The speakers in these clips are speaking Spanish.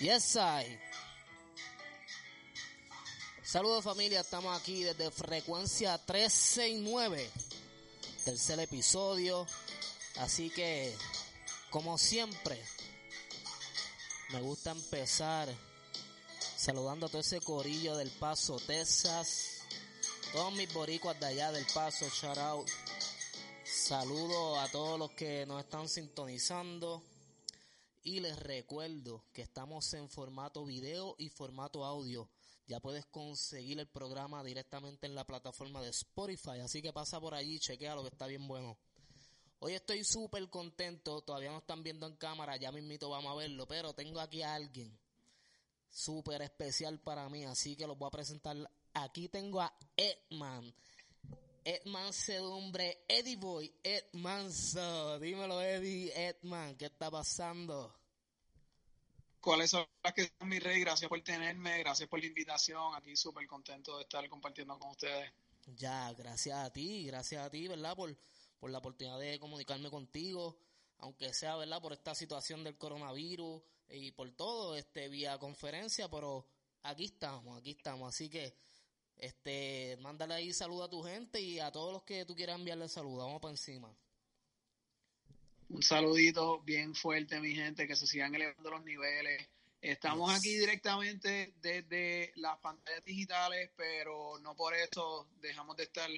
Yes, I. Saludos familia, estamos aquí desde frecuencia 369, tercer episodio, así que como siempre me gusta empezar saludando a todo ese corillo del Paso, Texas, todos mis boricuas de allá del Paso, shout out, saludo a todos los que nos están sintonizando. Y les recuerdo que estamos en formato video y formato audio. Ya puedes conseguir el programa directamente en la plataforma de Spotify. Así que pasa por allí, chequea lo que está bien bueno. Hoy estoy súper contento. Todavía no están viendo en cámara. Ya mismito vamos a verlo. Pero tengo aquí a alguien súper especial para mí. Así que los voy a presentar. Aquí tengo a Edman. Edman Sedumbre, Eddie Boy, Edman so. Dímelo, Eddie, Edman, ¿qué está pasando? ¿Cuáles son las que son mi rey? Gracias por tenerme, gracias por la invitación. Aquí súper contento de estar compartiendo con ustedes. Ya, gracias a ti, gracias a ti, ¿verdad? Por, por la oportunidad de comunicarme contigo, aunque sea, ¿verdad? Por esta situación del coronavirus y por todo, este, vía conferencia, pero aquí estamos, aquí estamos. Así que este, mándale ahí saludo a tu gente y a todos los que tú quieras enviarle saludos. Vamos para encima. Un saludito bien fuerte, mi gente, que se sigan elevando los niveles. Estamos aquí directamente desde las pantallas digitales, pero no por esto dejamos de estar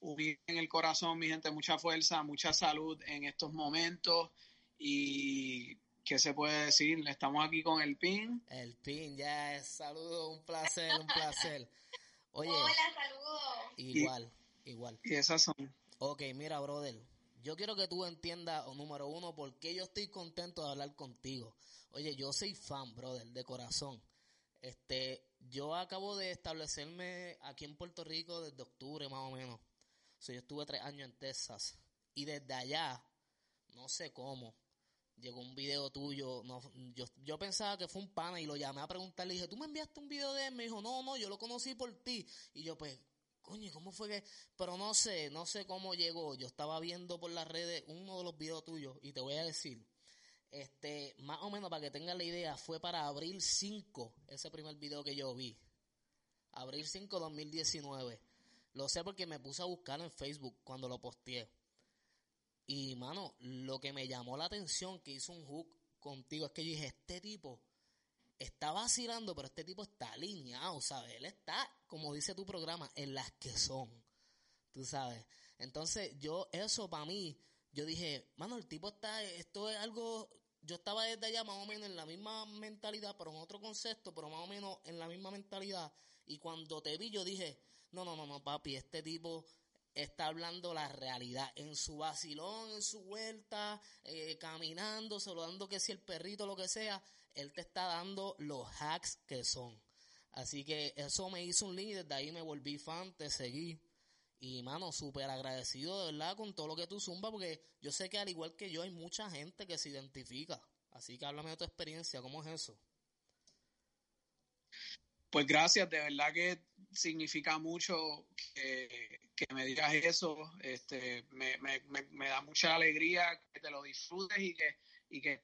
unidos en el corazón, mi gente. Mucha fuerza, mucha salud en estos momentos. Y, ¿qué se puede decir? Estamos aquí con el PIN. El PIN, ya es saludo, un placer, un placer. Oye, Hola, saludos. igual, igual. Y esas son. Ok, mira, brother. Yo quiero que tú entiendas, o número uno, por qué yo estoy contento de hablar contigo. Oye, yo soy fan, brother, de corazón. Este, yo acabo de establecerme aquí en Puerto Rico desde octubre, más o menos. O sea, yo estuve tres años en Texas. Y desde allá, no sé cómo, llegó un video tuyo. No, yo, yo pensaba que fue un pana y lo llamé a preguntarle. Le dije, ¿tú me enviaste un video de él? Me dijo, no, no, yo lo conocí por ti. Y yo, pues, coño, ¿cómo fue que...? Pero no sé, no sé cómo llegó. Yo estaba viendo por las redes uno de los videos tuyos y te voy a decir, este, más o menos para que tengas la idea, fue para abril 5, ese primer video que yo vi. Abril 5, 2019. Lo sé porque me puse a buscar en Facebook cuando lo posteé. Y, mano, lo que me llamó la atención que hizo un hook contigo es que yo dije, este tipo está vacilando, pero este tipo está alineado, ¿sabes? Él está, como dice tu programa, en las que son, tú sabes. Entonces, yo, eso para mí, yo dije, mano, el tipo está, esto es algo, yo estaba desde allá más o menos en la misma mentalidad, pero en otro concepto, pero más o menos en la misma mentalidad. Y cuando te vi, yo dije, no, no, no, no, papi, este tipo está hablando la realidad en su vacilón, en su vuelta, eh, caminando, saludando que si el perrito, lo que sea, él te está dando los hacks que son. Así que eso me hizo un link, desde ahí me volví fan, te seguí. Y mano, súper agradecido de verdad con todo lo que tú zumba, porque yo sé que al igual que yo hay mucha gente que se identifica. Así que háblame de tu experiencia, ¿cómo es eso? Pues gracias, de verdad que significa mucho que, que me digas eso. Este, me, me, me, me, da mucha alegría que te lo disfrutes y que, y que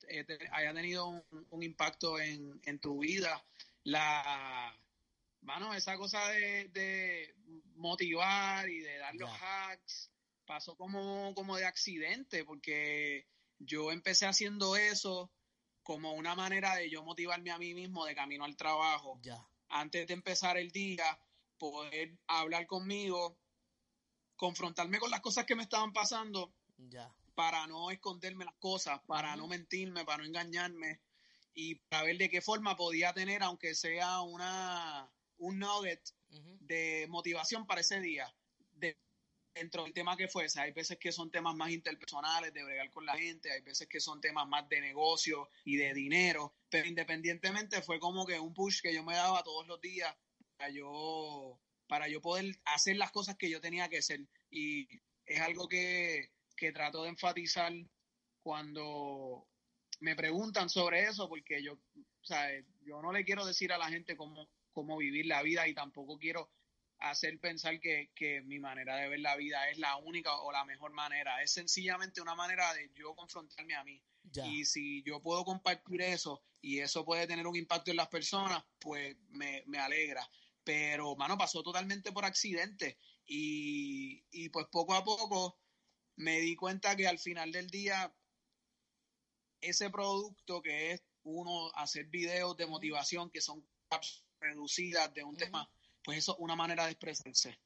haya tenido un, un impacto en, en, tu vida. La, mano, esa cosa de, de motivar y de dar los yeah. hacks pasó como, como de accidente, porque yo empecé haciendo eso como una manera de yo motivarme a mí mismo de camino al trabajo. Yeah antes de empezar el día, poder hablar conmigo, confrontarme con las cosas que me estaban pasando, ya. para no esconderme las cosas, para uh -huh. no mentirme, para no engañarme y para ver de qué forma podía tener, aunque sea una un nugget uh -huh. de motivación para ese día. De dentro del tema que fuese, hay veces que son temas más interpersonales, de bregar con la gente, hay veces que son temas más de negocio y de dinero, pero independientemente fue como que un push que yo me daba todos los días para yo, para yo poder hacer las cosas que yo tenía que hacer. Y es algo que, que trato de enfatizar cuando me preguntan sobre eso, porque yo, o sea, yo no le quiero decir a la gente cómo, cómo vivir la vida y tampoco quiero hacer pensar que, mi manera de ver la vida es la única o la mejor manera. Es sencillamente una manera de yo confrontarme a mí. Y si yo puedo compartir eso y eso puede tener un impacto en las personas, pues me, alegra. Pero, mano, pasó totalmente por accidente. Y, y pues poco a poco me di cuenta que al final del día, ese producto que es uno hacer videos de motivación que son reducidas de un tema pues eso es una manera de expresarse.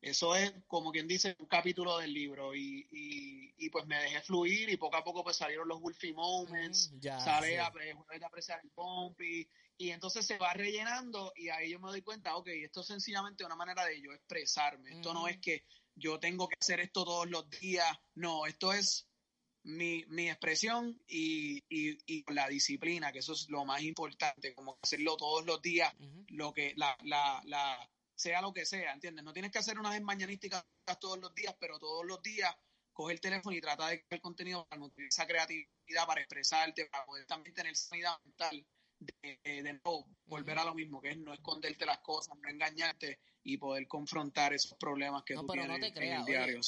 Eso es, como quien dice, un capítulo del libro. Y, y, pues me dejé fluir y poco a poco pues salieron los Wolfie Moments, mm, sale a, pues, apreciar el Bumpy y entonces se va rellenando y ahí yo me doy cuenta, ok, esto es sencillamente una manera de yo expresarme, esto no es que yo tengo que hacer esto todos los días, no, esto es mi, mi expresión y, y, y, la disciplina, que eso es lo más importante, como hacerlo todos los días, lo que la, la, la, sea lo que sea, ¿entiendes? No tienes que hacer unas mañanísticas todos los días, pero todos los días coge el teléfono y trata de crear contenido para nutrir esa creatividad, para expresarte, para poder también tener sanidad mental de, de no volver a lo mismo, que es no esconderte las cosas, no engañarte y poder confrontar esos problemas que tú tienes en el diario.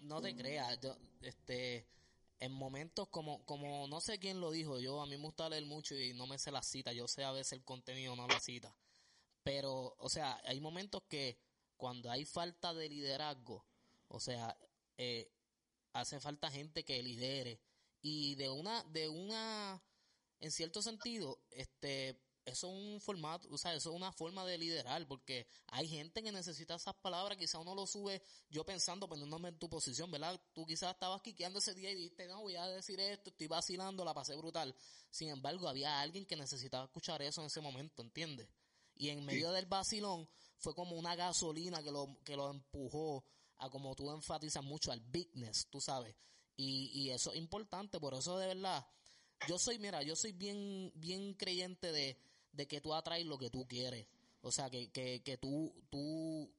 no te creas, yo, este en momentos como, como no sé quién lo dijo, yo a mí me gusta leer mucho y no me sé la cita, yo sé a veces el contenido, no la cita. Pero, o sea, hay momentos que cuando hay falta de liderazgo, o sea, eh, hace falta gente que lidere. Y de una, de una, en cierto sentido, este, eso es un formato, o sea, eso es una forma de liderar, porque hay gente que necesita esas palabras, quizá uno lo sube yo pensando, poniéndome en tu posición, ¿verdad? Tú quizás estabas quiqueando ese día y dijiste, no, voy a decir esto, estoy vacilando, la pasé brutal. Sin embargo, había alguien que necesitaba escuchar eso en ese momento, ¿entiendes? Y en medio del vacilón fue como una gasolina que lo, que lo empujó a como tú enfatizas mucho, al bigness, tú sabes. Y, y eso es importante, por eso de verdad, yo soy, mira, yo soy bien, bien creyente de, de que tú atraes lo que tú quieres. O sea, que, que, que tú, tú,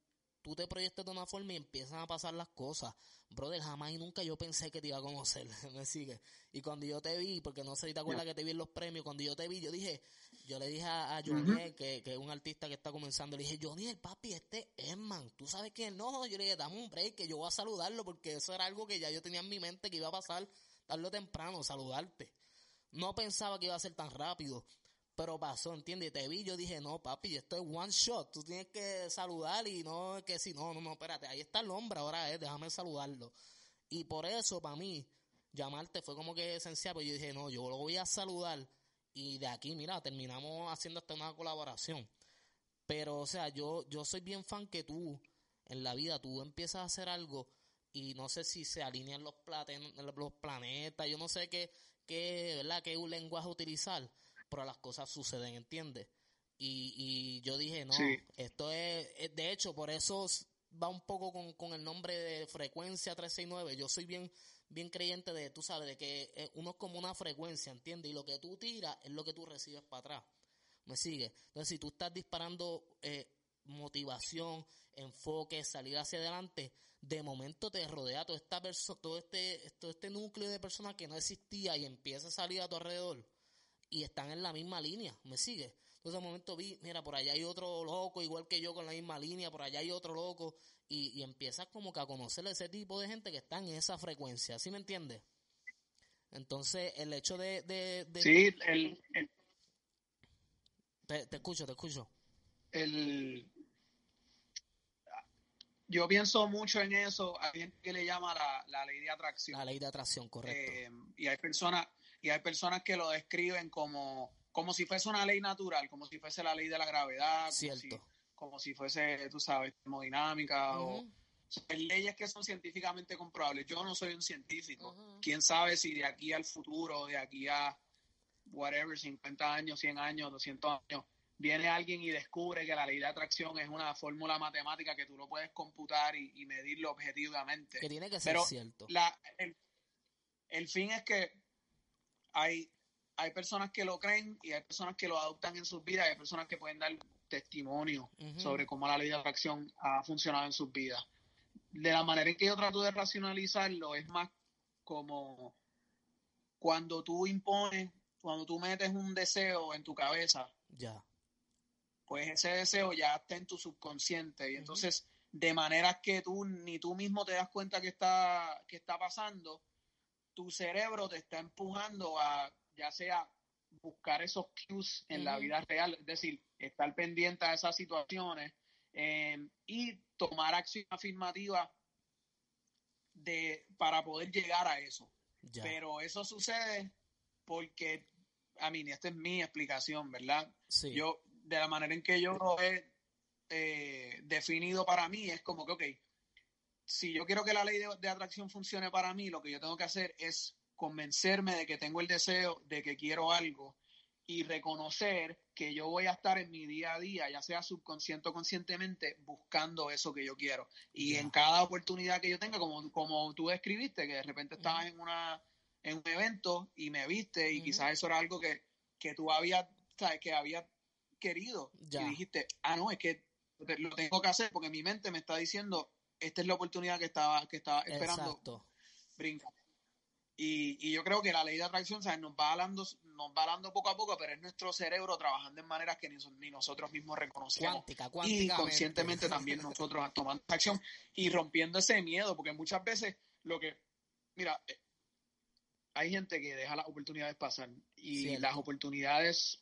tú te proyectas de una forma y empiezan a pasar las cosas. Brother, jamás y nunca yo pensé que te iba a conocer, me sigue. Y cuando yo te vi, porque no sé si te acuerdas que te vi en los premios, cuando yo te vi, yo dije, yo le dije a, a que, que es un artista que está comenzando, le dije, Johnny, el papi, este es man, ¿tú sabes quién? No, yo le dije, dame un break, que yo voy a saludarlo, porque eso era algo que ya yo tenía en mi mente que iba a pasar tarde o temprano, saludarte. No pensaba que iba a ser tan rápido. Pero pasó, ¿entiendes? Te vi, yo dije, no, papi, esto es one shot. Tú tienes que saludar y no que si no, no, no, espérate, ahí está el hombre, ahora es, déjame saludarlo. Y por eso, para mí, llamarte fue como que esencial, pues yo dije, no, yo lo voy a saludar y de aquí, mira, terminamos haciendo hasta una colaboración. Pero, o sea, yo, yo soy bien fan que tú, en la vida, tú empiezas a hacer algo y no sé si se alinean los, los planetas, yo no sé qué, qué, ¿verdad? qué un lenguaje utilizar pero las cosas suceden, ¿entiendes? Y, y yo dije, no, esto es, de hecho, por eso va un poco con, con el nombre de frecuencia 369. Yo soy bien, bien creyente de, tú sabes, de que uno es como una frecuencia, ¿entiendes? Y lo que tú tiras es lo que tú recibes para atrás. ¿Me sigue? Entonces, si tú estás disparando eh, motivación, enfoque, salir hacia adelante, de momento te rodea todo esta todo este, todo este núcleo de personas que no existía y empieza a salir a tu alrededor y están en la misma línea, ¿me sigue? Entonces de momento vi, mira, por allá hay otro loco, igual que yo con la misma línea, por allá hay otro loco, y, y empiezas como que a conocer ese tipo de gente que está en esa frecuencia, ¿sí me entiendes? Entonces, el hecho de... de, sí, el... Te, te, escucho, te escucho. El... Yo pienso mucho en eso, a alguien que le llama la, la, ley de atracción. La ley de atracción, correcto. Eh, y hay personas y hay personas que lo describen como, como si fuese una ley natural, como si fuese la ley de la gravedad, Como, si, fuese, tú sabes, termodinámica o leyes que son científicamente comprobables. Yo no soy un científico. ¿Quién sabe si de aquí al futuro, de aquí a whatever, 50 años, 100 años, 200 años, viene alguien y descubre que la ley de atracción es una fórmula matemática que tú lo puedes computar y, medirlo objetivamente. Que tiene que ser cierto. La, el, fin es que hay, hay personas que lo creen y hay personas que lo adoptan en sus vidas y hay personas que pueden dar testimonio sobre cómo la ley de atracción ha funcionado en sus vidas. De la manera en que yo trato de racionalizarlo es más como cuando tú impones, cuando tú metes un deseo en tu cabeza, ya. Pues ese deseo ya está en tu subconsciente y entonces de manera que tú ni tú mismo te das cuenta que está que está pasando, tu cerebro te está empujando a ya sea buscar esos cues en la vida real, es decir, estar pendiente a esas situaciones eh, y tomar acción afirmativa de, para poder llegar a eso. Pero eso sucede porque, a mí, esta es mi explicación, ¿verdad? Yo, de la manera en que yo lo he eh, definido para mí, es como que, ok, si yo quiero que la ley de, atracción funcione para mí, lo que yo tengo que hacer es convencerme de que tengo el deseo, de que quiero algo y reconocer que yo voy a estar en mi día a día, ya sea subconsciente o conscientemente, buscando eso que yo quiero. Y en cada oportunidad que yo tenga, como, como tú describiste, que de repente estabas en, una, en un evento y me viste y quizás eso era algo que, que tú habías, que había querido. Y dijiste, ah, no, es que lo tengo que hacer porque mi mente me está diciendo, esta es la oportunidad que estaba, que estaba esperando. Exacto. Brinca. Y, yo creo que la ley de atracción nos va hablando nos va hablando poco a poco, pero es nuestro cerebro trabajando en maneras que ni, nosotros mismos reconocemos. y conscientemente también nosotros tomando acción y rompiendo ese miedo, porque muchas veces lo que, mira, eh, hay gente que deja las oportunidades pasar y las oportunidades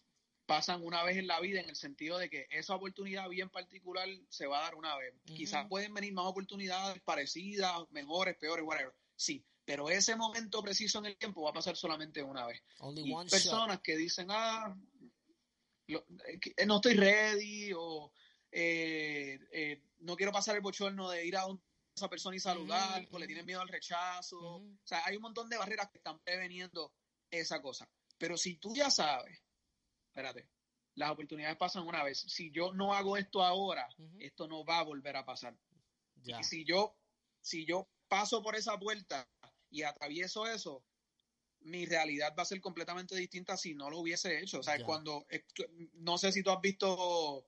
pasan una vez en la vida en el sentido de que esa oportunidad bien particular se va a dar una vez. Quizás pueden venir más oportunidades parecidas, mejores, peores, whatever. Sí, pero ese momento preciso en el tiempo va a pasar solamente una vez. y personas que dicen, ah, eh, no estoy ready o eh, eh, no quiero pasar el bochorno de ir a esa persona y saludar, o le tienen miedo al rechazo. O sea, hay un montón de barreras que están preveniendo esa cosa. Pero si tú ya sabes, espérate, las oportunidades pasan una vez. Si yo no hago esto ahora, esto no va a volver a pasar. Y si yo, si yo paso por esa puerta y atravieso eso, mi realidad va a ser completamente distinta si no lo hubiese hecho. O sea, cuando, no sé si tú has visto,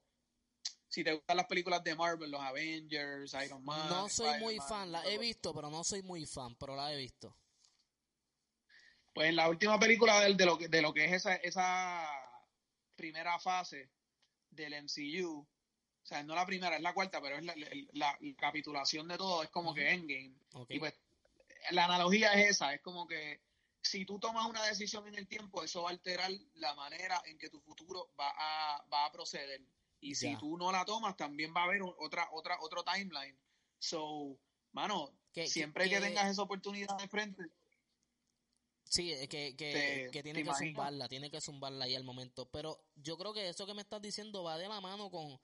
si te gustan las películas de Marvel, los Avengers, Iron Man. No soy muy fan, la he visto, pero no soy muy fan, pero la he visto. Pues en la última película de, de, lo, de lo que es esa, esa primera fase del MCU, o sea, no la primera, es la cuarta, pero es la, la, capitulación de todo, es como que Endgame. Y pues la analogía es esa, es como que si tú tomas una decisión en el tiempo, eso va a alterar la manera en que tu futuro va a, va a proceder. Y si tú no la tomas, también va a haber otra, otra, otro timeline. So, mano, siempre que, tengas esa oportunidad de frente. Sí, que, que, que tiene que zumbarla, tiene que zumbarla ahí al momento. Pero yo creo que eso que me estás diciendo va de la mano con,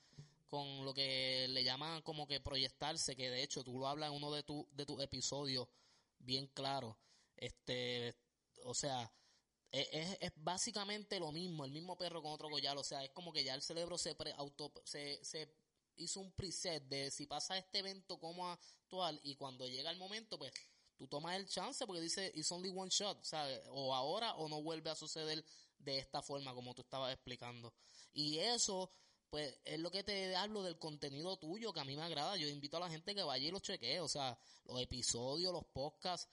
con lo que le llaman como que proyectarse, que de hecho tú lo hablas en uno de, tu, de tus episodios bien claro. Este, o sea, e, es, básicamente lo mismo, el mismo perro con otro collar. O sea, es como que ya el cerebro se, auto, se, se hizo un preset de si pasa este evento, cómo actual Y cuando llega el momento, pues tú tomas el chance porque dice it's only one shot. Sea, o ahora o no vuelve a suceder de esta forma, como tú estabas explicando. Y eso pues es lo que te hablo del contenido tuyo que a mí me agrada. Yo invito a la gente que vaya y lo chequee, o sea, los episodios, los podcasts.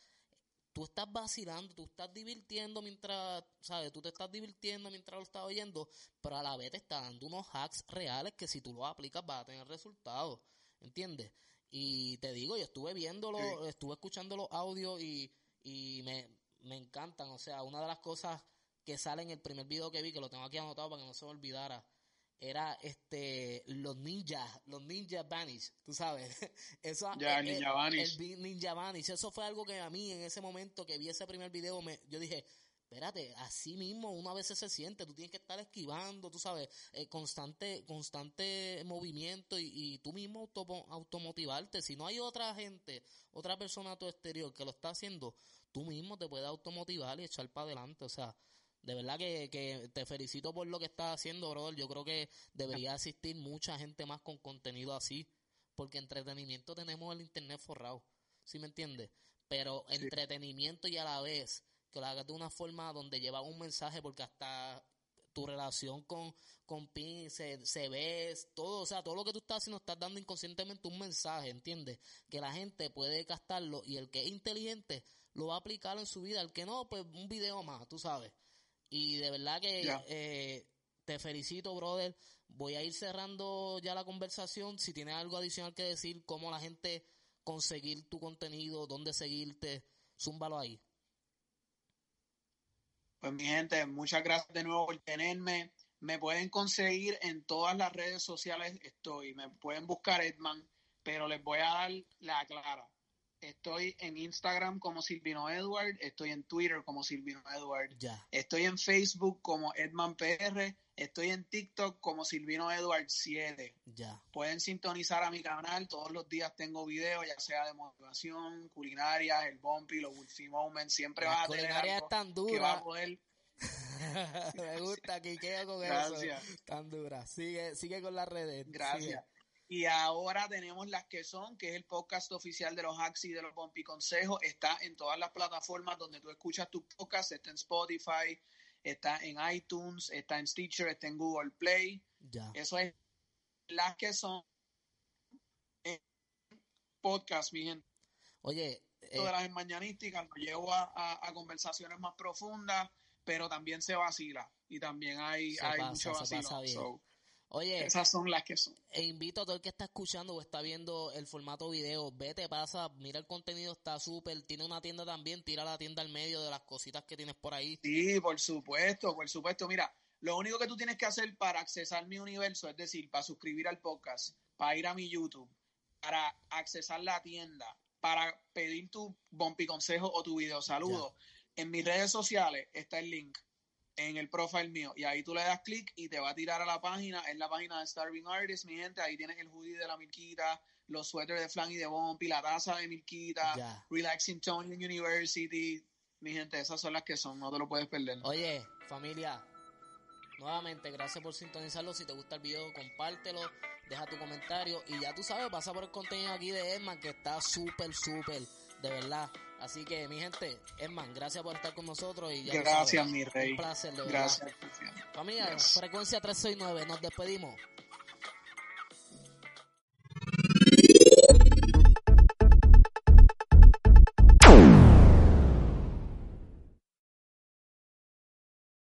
Tú estás vacilando, tú estás divirtiendo mientras, ¿sabes? Tú te estás divirtiendo mientras lo estás oyendo, pero a la vez te está dando unos hacks reales que si tú los aplicas vas a tener resultados, ¿entiendes? Y te digo, yo estuve viéndolo, estuve escuchando los audios y, y me, me encantan. O sea, una de las cosas que sale en el primer video que vi, que lo tengo aquí anotado para que no se me olvidara, era este los ninjas, los ninja vanish, tú sabes. Eso ya, ninja vanish. El, ninja vanish, eso fue algo que a mí en ese momento que vi ese primer video me yo dije, espérate, así mismo una vez se siente, tú tienes que estar esquivando, tú sabes, eh, constante constante movimiento y, y tú mismo auto, automotivarte, si no hay otra gente, otra persona a tu exterior que lo está haciendo, tú mismo te puedes automotivar y echar para adelante, o sea, De verdad que, que te felicito por lo que estás haciendo, brother. Yo creo que debería asistir mucha gente más con contenido así, porque entretenimiento tenemos el internet forrado, ¿sí me entiendes? Pero entretenimiento y a la vez que lo hagas de una forma donde lleva un mensaje, porque hasta tu relación con, con Pin se, se ve, todo, o sea, todo lo que tú estás haciendo estás dando inconscientemente un mensaje, ¿entiendes? Que la gente puede gastarlo y el que es inteligente lo va a aplicar en su vida, el que no, pues un video más, tú sabes. Y de verdad que eh, te felicito, brother. Voy a ir cerrando ya la conversación. Si tienes algo adicional que decir, cómo la gente conseguir tu contenido, dónde seguirte, zúmbalo ahí. Pues mi gente, muchas gracias de nuevo por tenerme. Me pueden conseguir en todas las redes sociales, estoy, me pueden buscar Edman, pero les voy a dar la clara. Estoy en Instagram como Silvino Edward, estoy en Twitter como Silvino Edward, estoy en Facebook como Edman PR, estoy en TikTok como Silvino Edward 7. Ya. Pueden sintonizar a mi canal, todos los días tengo videos, ya sea de motivación, culinaria, el bumpy, los Wolfie Moments, siempre va a tener algo tan dura. que va a poder Me gusta que queda con Gracias. eso. Tan dura. Sigue, sigue con las redes. Gracias. Y ahora tenemos las que son, que es el podcast oficial de los Hacks y de los Bumpy Consejos. Está en todas las plataformas donde tú escuchas tu podcast. Está en Spotify, está en iTunes, está en Stitcher, está en Google Play. Ya. Eso es las que son podcast, mi gente. Oye. Todas eh, las mañanísticas lo llevo a conversaciones más profundas pero también se vacila y también hay, hay mucho vacilo. Oye, esas son las que son. E invito a todo el que está escuchando o está viendo el formato video, vete, pasa, mira el contenido, está súper, tiene una tienda también, tira la tienda al medio de las cositas que tienes por ahí. Sí, por supuesto, por supuesto. Mira, lo único que tú tienes que hacer para accesar mi universo, es decir, para suscribir al podcast, para ir a mi YouTube, para accesar la tienda, para pedir tu bumpy consejo o tu video saludo, en mis redes sociales está el link en el profile mío. Y ahí tú le das clic y te va a tirar a la página, en la página de Starving Artist, mi gente, ahí tienes el hoodie de la Milquita, los suéteres de Flan y de Bumpy, la taza de Milquita, Relaxing Tone University, mi gente, esas son las que son, no te lo puedes perder. Oye, familia, nuevamente, gracias por sintonizarlo, si te gusta el video, compártelo, deja tu comentario. Y ya tú sabes, pasa por el contenido aquí de Edman que está súper, súper, de verdad, Así que, mi gente, Edman, gracias por estar con nosotros. y Gracias, mi rey. Un placer, de Gracias. Familia, frecuencia 369, nos despedimos.